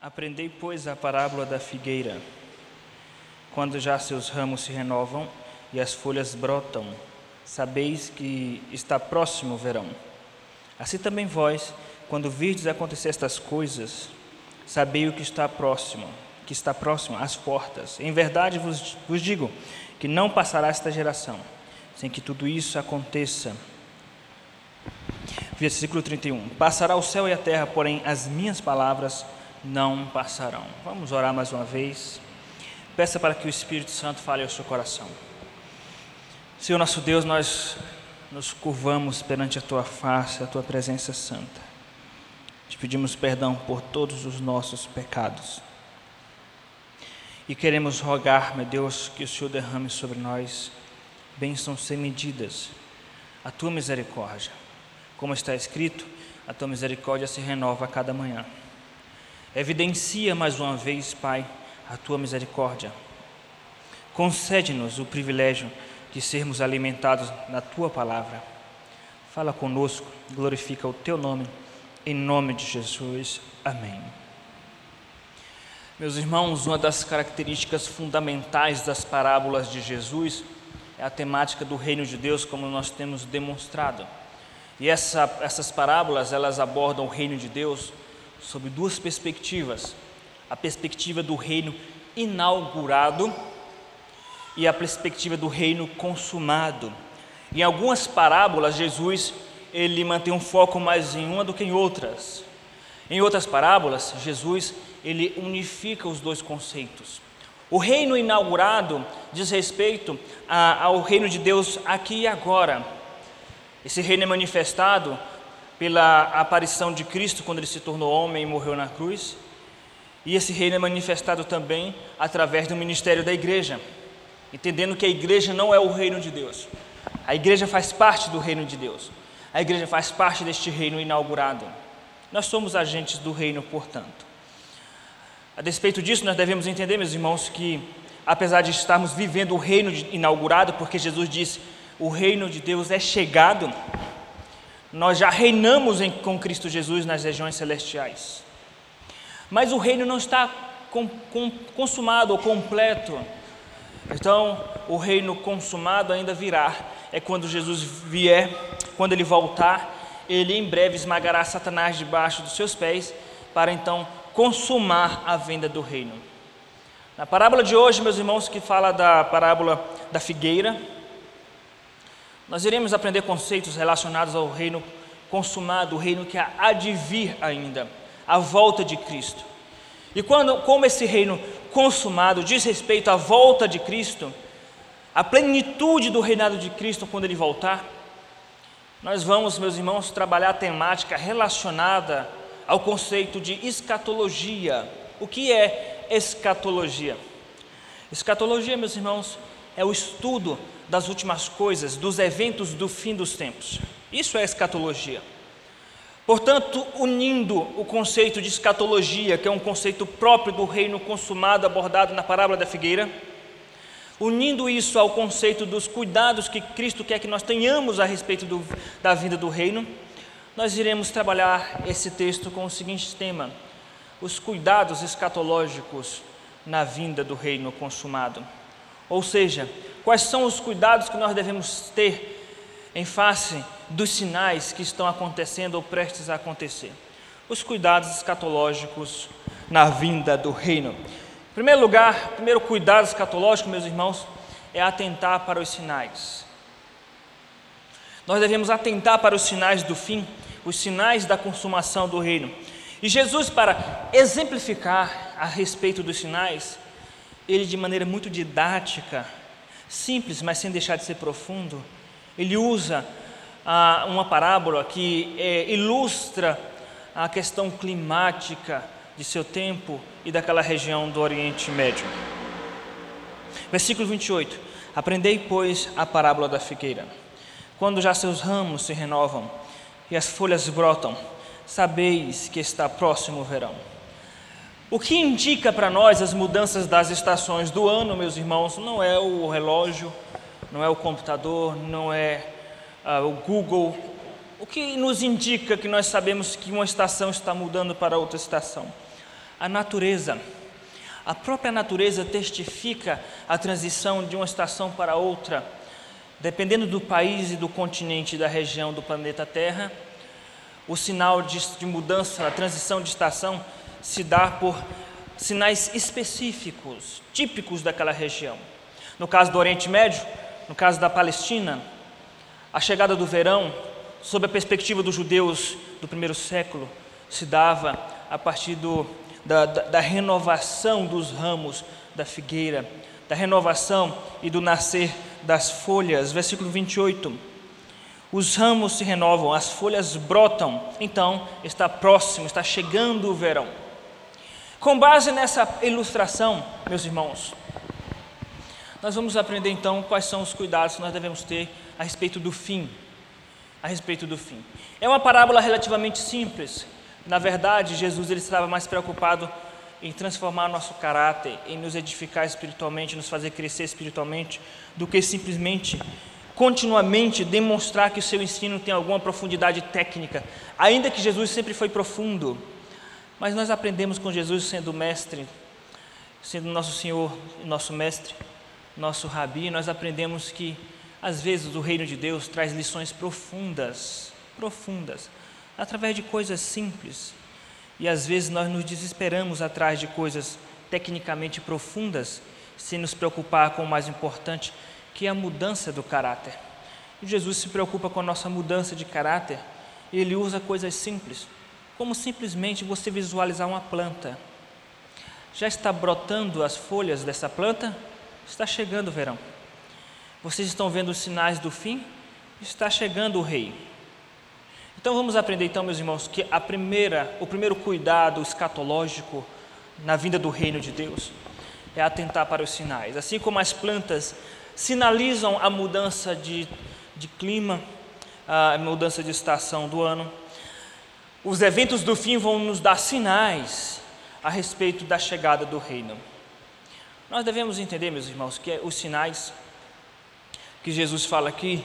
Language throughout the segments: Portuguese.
Aprendei, pois, a parábola da figueira. Quando já seus ramos se renovam e as folhas brotam, sabeis que está próximo o verão. Assim também vós, quando virdes acontecer estas coisas, sabei o que está próximo, que está próximo às portas. Em verdade vos, vos digo que não passará esta geração sem que tudo isso aconteça. Versículo 31. Passará o céu e a terra, porém as minhas palavras passarão. Vamos orar mais uma vez. Peça para que o Espírito Santo fale ao seu coração. Senhor nosso Deus, nós nos curvamos perante a tua face, a tua presença santa. Te pedimos perdão por todos os nossos pecados. E queremos rogar, meu Deus, que o Senhor derrame sobre nós bênçãos sem medidas, a tua misericórdia. Como está escrito, a tua misericórdia se renova a cada manhã. Evidencia mais uma vez, Pai, a tua misericórdia. Concede-nos o privilégio de sermos alimentados na tua palavra. Fala conosco, glorifica o teu nome, em nome de Jesus. Amém. Meus irmãos, uma das características fundamentais das parábolas de Jesus é a temática do reino de Deus, como nós temos demonstrado. E essa, essas parábolas, elas abordam o reino de Deus sob duas perspectivas: a perspectiva do reino inaugurado e a perspectiva do reino consumado. Em algumas parábolas, Jesus ele mantém um foco mais em uma do que em outras. Em outras parábolas, Jesus ele unifica os dois conceitos. O reino inaugurado diz respeito a, ao reino de Deus aqui e agora. Esse reino é manifestado pela aparição de Cristo quando ele se tornou homem e morreu na cruz. E esse reino é manifestado também através do ministério da igreja, entendendo que a igreja não é o reino de Deus. A igreja faz parte do reino de Deus. A igreja faz parte deste reino inaugurado. Nós somos agentes do reino, portanto. A despeito disso, nós devemos entender, meus irmãos, que apesar de estarmos vivendo o reino inaugurado, porque Jesus disse: "O reino de Deus é chegado", nós já reinamos em, com Cristo Jesus nas regiões celestiais. Mas o reino não está com, com, consumado ou completo. Então, o reino consumado ainda virá. É quando Jesus vier, quando ele voltar, ele em breve esmagará Satanás debaixo dos seus pés, para então consumar a venda do reino. Na parábola de hoje, meus irmãos, que fala da parábola da figueira, nós iremos aprender conceitos relacionados ao reino consumado, o reino que há de vir ainda, a volta de Cristo. E quando, como esse reino consumado diz respeito à volta de Cristo, a plenitude do reinado de Cristo quando ele voltar, nós vamos, meus irmãos, trabalhar a temática relacionada ao conceito de escatologia. O que é escatologia? Escatologia, meus irmãos, é o estudo das últimas coisas, dos eventos do fim dos tempos. Isso é escatologia. Portanto, unindo o conceito de escatologia, que é um conceito próprio do reino consumado abordado na parábola da figueira, unindo isso ao conceito dos cuidados que Cristo quer que nós tenhamos a respeito do, da vinda do reino, nós iremos trabalhar esse texto com o seguinte tema: os cuidados escatológicos na vinda do reino consumado. Ou seja, quais são os cuidados que nós devemos ter em face dos sinais que estão acontecendo ou prestes a acontecer? Os cuidados escatológicos na vinda do reino. Em primeiro lugar, o primeiro cuidado escatológico, meus irmãos, é atentar para os sinais. Nós devemos atentar para os sinais do fim, os sinais da consumação do reino. E Jesus, para exemplificar a respeito dos sinais, ele de maneira muito didática, simples, mas sem deixar de ser profundo, ele usa ah, uma parábola que é, ilustra a questão climática de seu tempo e daquela região do Oriente Médio. Versículo 28. Aprendei, pois, a parábola da figueira. Quando já seus ramos se renovam e as folhas brotam, sabeis que está próximo o verão. O que indica para nós as mudanças das estações do ano, meus irmãos, não é o relógio, não é o computador, não é uh, o Google. O que nos indica que nós sabemos que uma estação está mudando para outra estação? A natureza. A própria natureza testifica a transição de uma estação para outra, dependendo do país e do continente da região do planeta Terra. O sinal de, de mudança, a transição de estação, se dá por sinais específicos, típicos daquela região. No caso do Oriente Médio, no caso da Palestina, a chegada do verão, sob a perspectiva dos judeus do primeiro século, se dava a partir do, da, da, da renovação dos ramos da figueira, da renovação e do nascer das folhas. Versículo 28. Os ramos se renovam, as folhas brotam, então está próximo, está chegando o verão. Com base nessa ilustração, meus irmãos, nós vamos aprender então quais são os cuidados que nós devemos ter a respeito do fim. A respeito do fim. É uma parábola relativamente simples. Na verdade, Jesus ele estava mais preocupado em transformar nosso caráter, em nos edificar espiritualmente, nos fazer crescer espiritualmente, do que simplesmente continuamente demonstrar que o seu ensino tem alguma profundidade técnica, ainda que Jesus sempre foi profundo. Mas nós aprendemos com Jesus sendo mestre, sendo nosso Senhor, nosso mestre, nosso rabi, nós aprendemos que às vezes o reino de Deus traz lições profundas, profundas, através de coisas simples. E às vezes nós nos desesperamos atrás de coisas tecnicamente profundas, sem nos preocupar com o mais importante, que é a mudança do caráter. E Jesus se preocupa com a nossa mudança de caráter, e ele usa coisas simples, como simplesmente você visualizar uma planta. Já está brotando as folhas dessa planta? Está chegando o verão. Vocês estão vendo os sinais do fim? Está chegando o rei. Então vamos aprender então, meus irmãos, que a primeira, o primeiro cuidado escatológico na vinda do reino de Deus é atentar para os sinais. Assim como as plantas sinalizam a mudança de, de clima, a mudança de estação do ano. Os eventos do fim vão nos dar sinais a respeito da chegada do reino. Nós devemos entender, meus irmãos, que os sinais que Jesus fala aqui,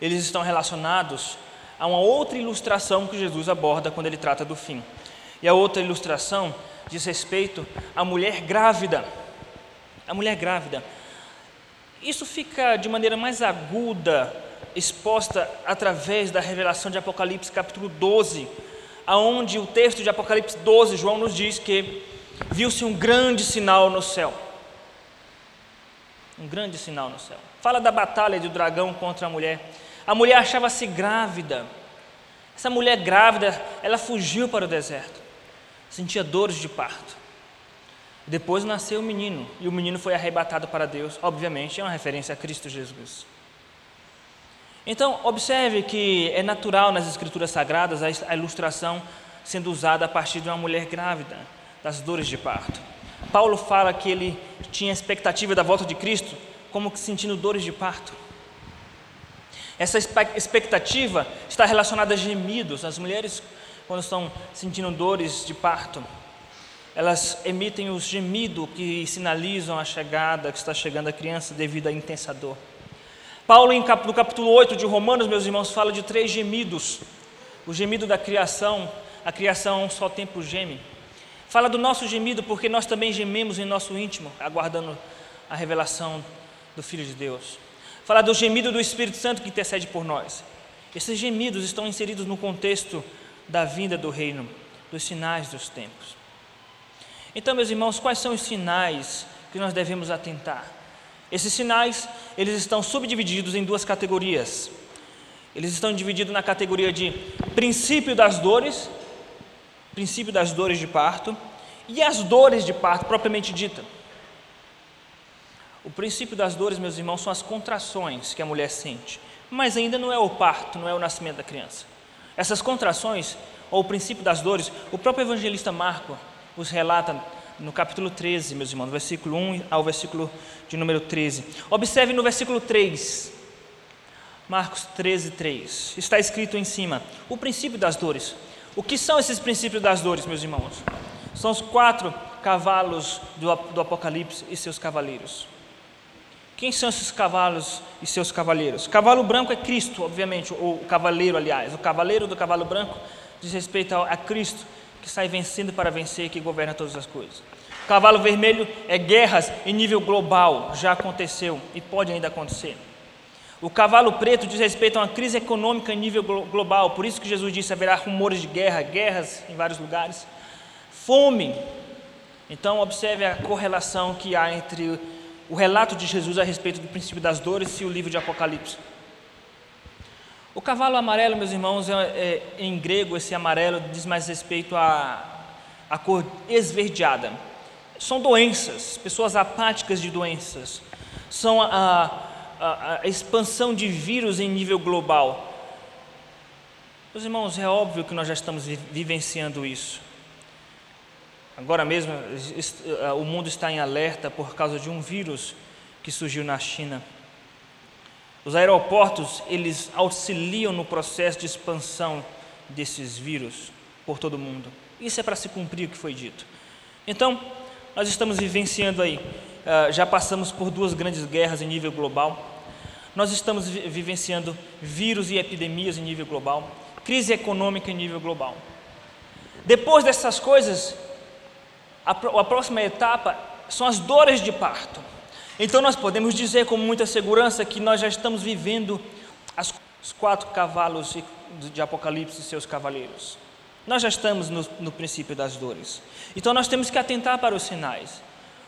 eles estão relacionados a uma outra ilustração que Jesus aborda quando ele trata do fim. E a outra ilustração diz respeito à mulher grávida. A mulher grávida. Isso fica de maneira mais aguda exposta através da revelação de Apocalipse capítulo 12, aonde o texto de Apocalipse 12, João nos diz que viu-se um grande sinal no céu. Um grande sinal no céu. Fala da batalha do dragão contra a mulher. A mulher achava-se grávida. Essa mulher grávida, ela fugiu para o deserto. Sentia dores de parto. Depois nasceu o menino, e o menino foi arrebatado para Deus. Obviamente, é uma referência a Cristo Jesus. Então, observe que é natural nas Escrituras Sagradas a ilustração sendo usada a partir de uma mulher grávida, das dores de parto. Paulo fala que ele tinha expectativa da volta de Cristo, como que sentindo dores de parto. Essa expectativa está relacionada a gemidos. As mulheres, quando estão sentindo dores de parto, elas emitem os gemidos que sinalizam a chegada, que está chegando a criança devido à intensa dor. Paulo, no capítulo 8 de Romanos, meus irmãos, fala de três gemidos. O gemido da criação, a criação só tempo geme. Fala do nosso gemido, porque nós também gememos em nosso íntimo, aguardando a revelação do Filho de Deus. Fala do gemido do Espírito Santo que intercede por nós. Esses gemidos estão inseridos no contexto da vinda do reino, dos sinais dos tempos. Então, meus irmãos, quais são os sinais que nós devemos atentar? Esses sinais, eles estão subdivididos em duas categorias. Eles estão divididos na categoria de princípio das dores, princípio das dores de parto, e as dores de parto propriamente dita. O princípio das dores, meus irmãos, são as contrações que a mulher sente, mas ainda não é o parto, não é o nascimento da criança. Essas contrações, ou o princípio das dores, o próprio evangelista Marco os relata no capítulo 13, meus irmãos, versículo 1 ao versículo de número 13. Observe no versículo 3, Marcos 13, 3. Está escrito em cima: o princípio das dores. O que são esses princípios das dores, meus irmãos? São os quatro cavalos do, do Apocalipse e seus cavaleiros. Quem são esses cavalos e seus cavaleiros? Cavalo branco é Cristo, obviamente, ou o cavaleiro, aliás. O cavaleiro do cavalo branco diz respeito a Cristo que sai vencendo para vencer, que governa todas as coisas. O cavalo vermelho é guerras em nível global, já aconteceu e pode ainda acontecer. O cavalo preto diz respeito a uma crise econômica em nível global, por isso que Jesus disse haverá rumores de guerra, guerras em vários lugares. Fome. Então, observe a correlação que há entre o relato de Jesus a respeito do princípio das dores e o livro de Apocalipse. O cavalo amarelo, meus irmãos, é, é, em grego, esse amarelo diz mais respeito à, à cor esverdeada. São doenças, pessoas apáticas de doenças. São a, a, a expansão de vírus em nível global. Meus irmãos, é óbvio que nós já estamos vivenciando isso. Agora mesmo, o mundo está em alerta por causa de um vírus que surgiu na China. Os aeroportos, eles auxiliam no processo de expansão desses vírus por todo o mundo. Isso é para se cumprir o que foi dito. Então, nós estamos vivenciando aí, uh, já passamos por duas grandes guerras em nível global, nós estamos vi vivenciando vírus e epidemias em nível global, crise econômica em nível global. Depois dessas coisas, a próxima etapa são as dores de parto. Então nós podemos dizer com muita segurança que nós já estamos vivendo as, os quatro cavalos de Apocalipse e seus cavaleiros. Nós já estamos no, no princípio das dores. Então nós temos que atentar para os sinais.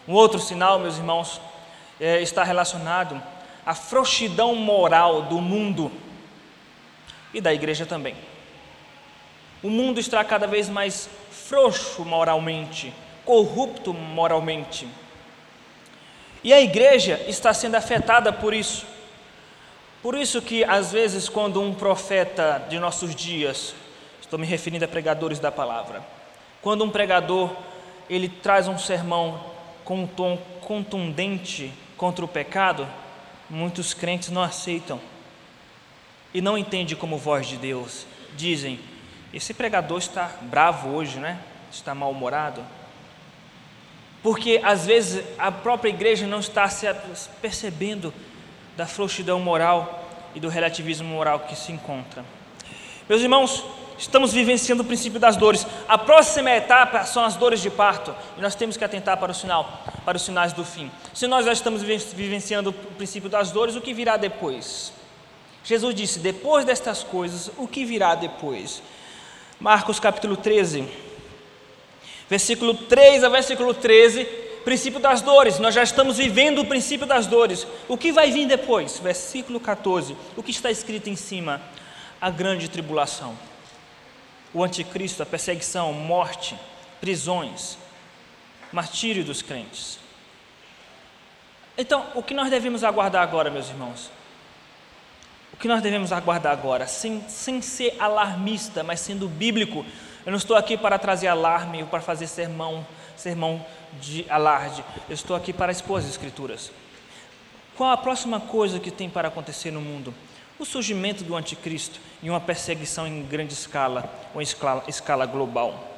Um outro sinal, meus irmãos, é, está relacionado à frouxidão moral do mundo e da igreja também. O mundo está cada vez mais frouxo moralmente, corrupto moralmente. E a igreja está sendo afetada por isso. Por isso que às vezes quando um profeta de nossos dias Estou me referindo a pregadores da palavra. Quando um pregador ele traz um sermão com um tom contundente contra o pecado, muitos crentes não aceitam e não entendem como voz de Deus. Dizem: esse pregador está bravo hoje, né? Está mal-humorado. Porque às vezes a própria igreja não está se percebendo da frouxidão moral e do relativismo moral que se encontra. Meus irmãos, Estamos vivenciando o princípio das dores. A próxima etapa são as dores de parto. E nós temos que atentar para o sinal, para os sinais do fim. Se nós já estamos vivenciando o princípio das dores, o que virá depois? Jesus disse: depois destas coisas, o que virá depois? Marcos capítulo 13, versículo 3 a versículo 13, princípio das dores. Nós já estamos vivendo o princípio das dores. O que vai vir depois? Versículo 14. O que está escrito em cima? A grande tribulação o anticristo, a perseguição, morte, prisões, martírio dos crentes. Então, o que nós devemos aguardar agora, meus irmãos? O que nós devemos aguardar agora, sem, sem ser alarmista, mas sendo bíblico? Eu não estou aqui para trazer alarme ou para fazer sermão, sermão de alarde. Eu estou aqui para expor as Escrituras. Qual a próxima coisa que tem para acontecer no mundo? o surgimento do anticristo e uma perseguição em grande escala, ou em escala, escala global.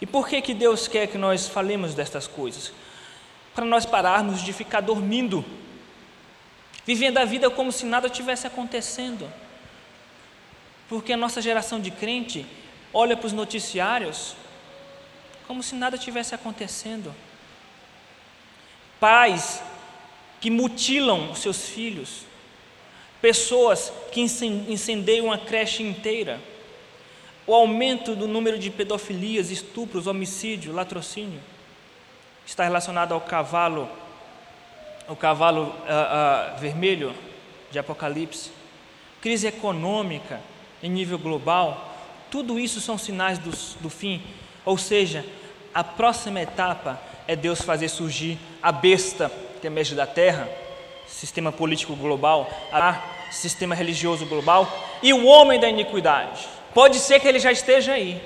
E por que, que Deus quer que nós falemos destas coisas? Para nós pararmos de ficar dormindo, vivendo a vida como se nada tivesse acontecendo. Porque a nossa geração de crente olha para os noticiários como se nada tivesse acontecendo. Pais que mutilam seus filhos, pessoas que incendeiam uma creche inteira, o aumento do número de pedofilias, estupros, homicídio, latrocínio, está relacionado ao cavalo, o cavalo uh, uh, vermelho de Apocalipse, crise econômica em nível global, tudo isso são sinais do, do fim, ou seja, a próxima etapa é Deus fazer surgir a besta que emerge da terra, sistema político global, a sistema religioso global e o homem da iniquidade. Pode ser que ele já esteja aí.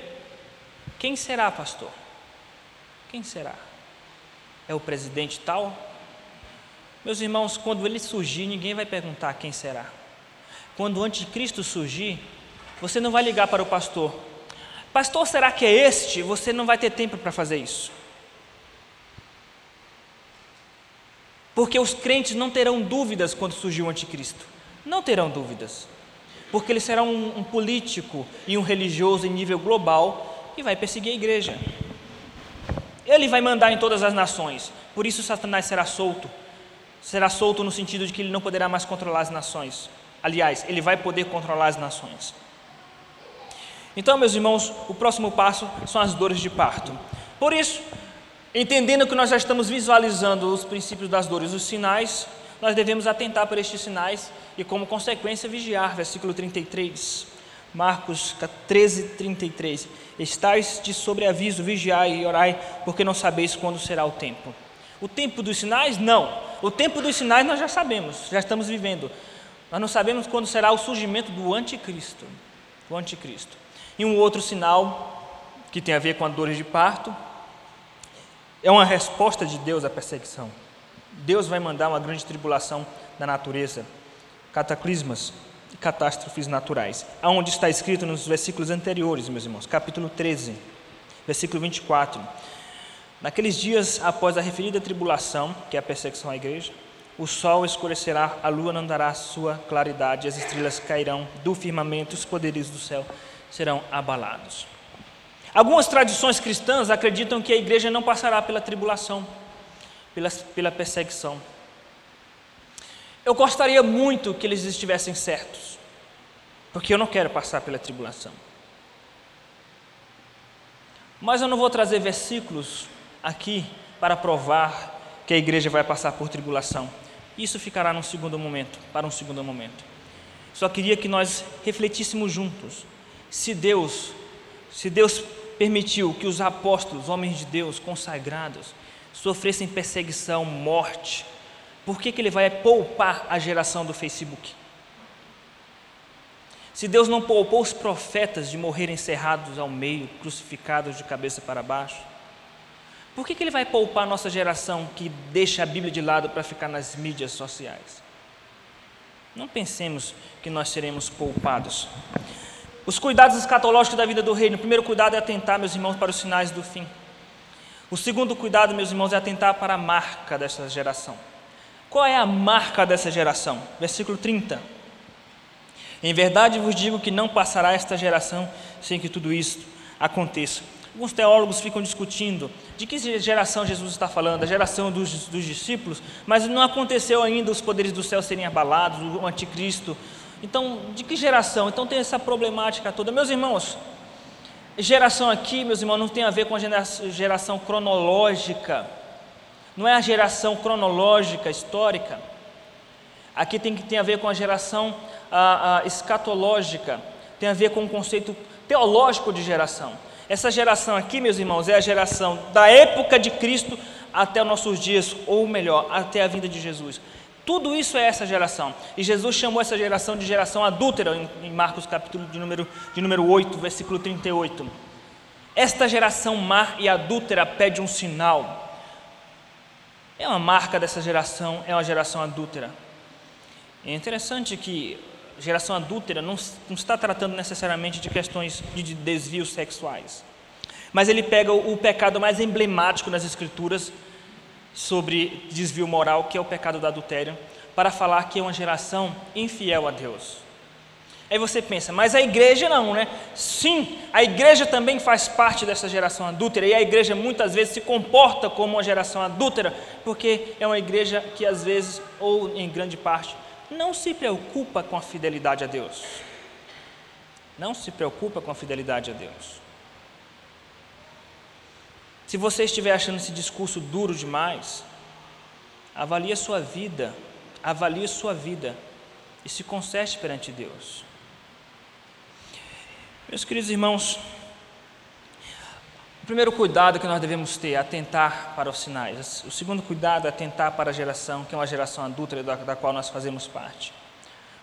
Quem será, pastor? Quem será? É o presidente tal? Meus irmãos, quando ele surgir, ninguém vai perguntar quem será. Quando o anticristo surgir, você não vai ligar para o pastor. Pastor, será que é este? Você não vai ter tempo para fazer isso. Porque os crentes não terão dúvidas quando surgir o anticristo. Não terão dúvidas. Porque ele será um, um político e um religioso em nível global e vai perseguir a igreja. Ele vai mandar em todas as nações, por isso Satanás será solto. Será solto no sentido de que ele não poderá mais controlar as nações. Aliás, ele vai poder controlar as nações. Então, meus irmãos, o próximo passo são as dores de parto. Por isso, entendendo que nós já estamos visualizando os princípios das dores, os sinais, nós devemos atentar para estes sinais e, como consequência, vigiar. Versículo 33, Marcos 13, 33. Estais de sobreaviso, vigiai e orai, porque não sabeis quando será o tempo. O tempo dos sinais? Não. O tempo dos sinais nós já sabemos, já estamos vivendo. Nós não sabemos quando será o surgimento do anticristo. O anticristo. E um outro sinal que tem a ver com a dor de parto é uma resposta de Deus à perseguição. Deus vai mandar uma grande tribulação da natureza, cataclismas e catástrofes naturais. Aonde está escrito nos versículos anteriores, meus irmãos, capítulo 13, versículo 24. Naqueles dias após a referida tribulação, que é a perseguição à igreja, o sol escurecerá, a lua não dará sua claridade, as estrelas cairão do firmamento, os poderes do céu serão abalados. Algumas tradições cristãs acreditam que a igreja não passará pela tribulação, pela, pela perseguição. Eu gostaria muito que eles estivessem certos, porque eu não quero passar pela tribulação. Mas eu não vou trazer versículos aqui para provar que a igreja vai passar por tribulação. Isso ficará num segundo momento, para um segundo momento. Só queria que nós refletíssemos juntos. Se Deus, se Deus permitiu que os apóstolos, homens de Deus consagrados, sofressem perseguição, morte, por que, que Ele vai poupar a geração do Facebook? Se Deus não poupou os profetas de morrerem cerrados ao meio, crucificados de cabeça para baixo, por que, que Ele vai poupar a nossa geração que deixa a Bíblia de lado para ficar nas mídias sociais? Não pensemos que nós seremos poupados. Os cuidados escatológicos da vida do reino. O primeiro cuidado é atentar, meus irmãos, para os sinais do fim. O segundo cuidado, meus irmãos, é atentar para a marca dessa geração. Qual é a marca dessa geração? Versículo 30. Em verdade vos digo que não passará esta geração sem que tudo isto aconteça. Alguns teólogos ficam discutindo de que geração Jesus está falando, a geração dos, dos discípulos, mas não aconteceu ainda os poderes do céu serem abalados, o anticristo. Então, de que geração? Então tem essa problemática toda. Meus irmãos, geração aqui, meus irmãos, não tem a ver com a geração cronológica, não é a geração cronológica histórica. Aqui tem que ter a ver com a geração a, a, escatológica, tem a ver com o conceito teológico de geração. Essa geração aqui, meus irmãos, é a geração da época de Cristo até os nossos dias, ou melhor, até a vinda de Jesus. Tudo isso é essa geração. E Jesus chamou essa geração de geração adúltera, em Marcos capítulo de número, de número 8, versículo 38. Esta geração má e adúltera pede um sinal. É uma marca dessa geração, é uma geração adúltera. É interessante que geração adúltera não, não está tratando necessariamente de questões de desvios sexuais, mas ele pega o, o pecado mais emblemático nas Escrituras sobre desvio moral, que é o pecado do adultério, para falar que é uma geração infiel a Deus. Aí você pensa, mas a igreja não, né? Sim, a igreja também faz parte dessa geração adúltera, e a igreja muitas vezes se comporta como uma geração adúltera, porque é uma igreja que às vezes, ou em grande parte, não se preocupa com a fidelidade a Deus. Não se preocupa com a fidelidade a Deus. Se você estiver achando esse discurso duro demais, avalie a sua vida, avalie a sua vida e se conserte perante Deus. Meus queridos irmãos, o primeiro cuidado que nós devemos ter é atentar para os sinais. O segundo cuidado é atentar para a geração, que é uma geração adulta da, qual nós fazemos parte.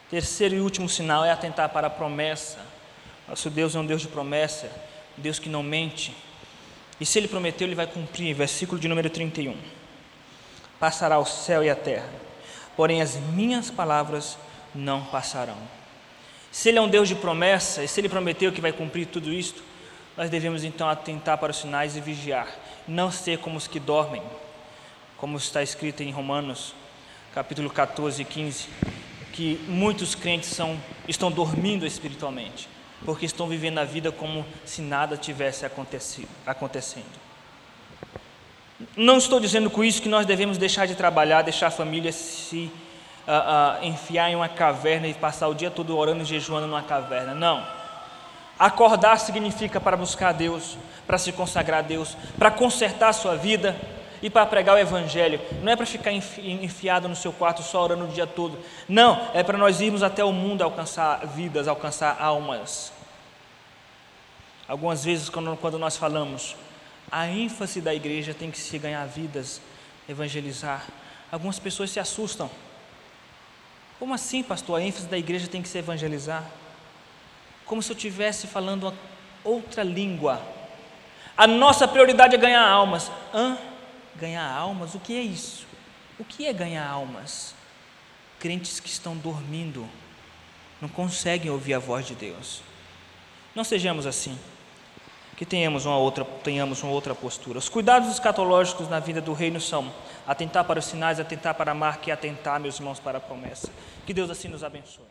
O terceiro e último sinal é atentar para a promessa. Nosso Deus é um Deus de promessa, Deus que não mente. E se Ele prometeu, Ele vai cumprir. Versículo de número 31. Passará o céu e a terra, porém as minhas palavras não passarão. Se Ele é um Deus de promessa, e se Ele prometeu que vai cumprir tudo isto, nós devemos então atentar para os sinais e vigiar, não ser como os que dormem, como está escrito em Romanos, capítulo 14 e 15, que muitos crentes são, estão dormindo espiritualmente. Porque estão vivendo a vida como se nada tivesse acontecendo. Não estou dizendo com isso que nós devemos deixar de trabalhar, deixar a família se uh, uh, enfiar em uma caverna e passar o dia todo orando e jejuando numa caverna. Não. Acordar significa para buscar Deus, para se consagrar a Deus, para consertar a sua vida e para pregar o Evangelho. Não é para ficar enfiado no seu quarto só orando o dia todo. Não, é para nós irmos até o mundo alcançar vidas, alcançar almas. Algumas vezes, quando, nós falamos, a ênfase da igreja tem que ser ganhar vidas, evangelizar. Algumas pessoas se assustam. Como assim, pastor? A ênfase da igreja tem que ser evangelizar? Como se eu estivesse falando outra língua. A nossa prioridade é ganhar almas. Hã? Ganhar almas? O que é isso? O que é ganhar almas? Crentes que estão dormindo, não conseguem ouvir a voz de Deus. Não sejamos assim que tenhamos uma outra, tenhamos uma outra postura. Os cuidados escatológicos na vida do reino são atentar para os sinais, atentar para a marca e atentar, meus irmãos, para a promessa. Que Deus assim nos abençoe.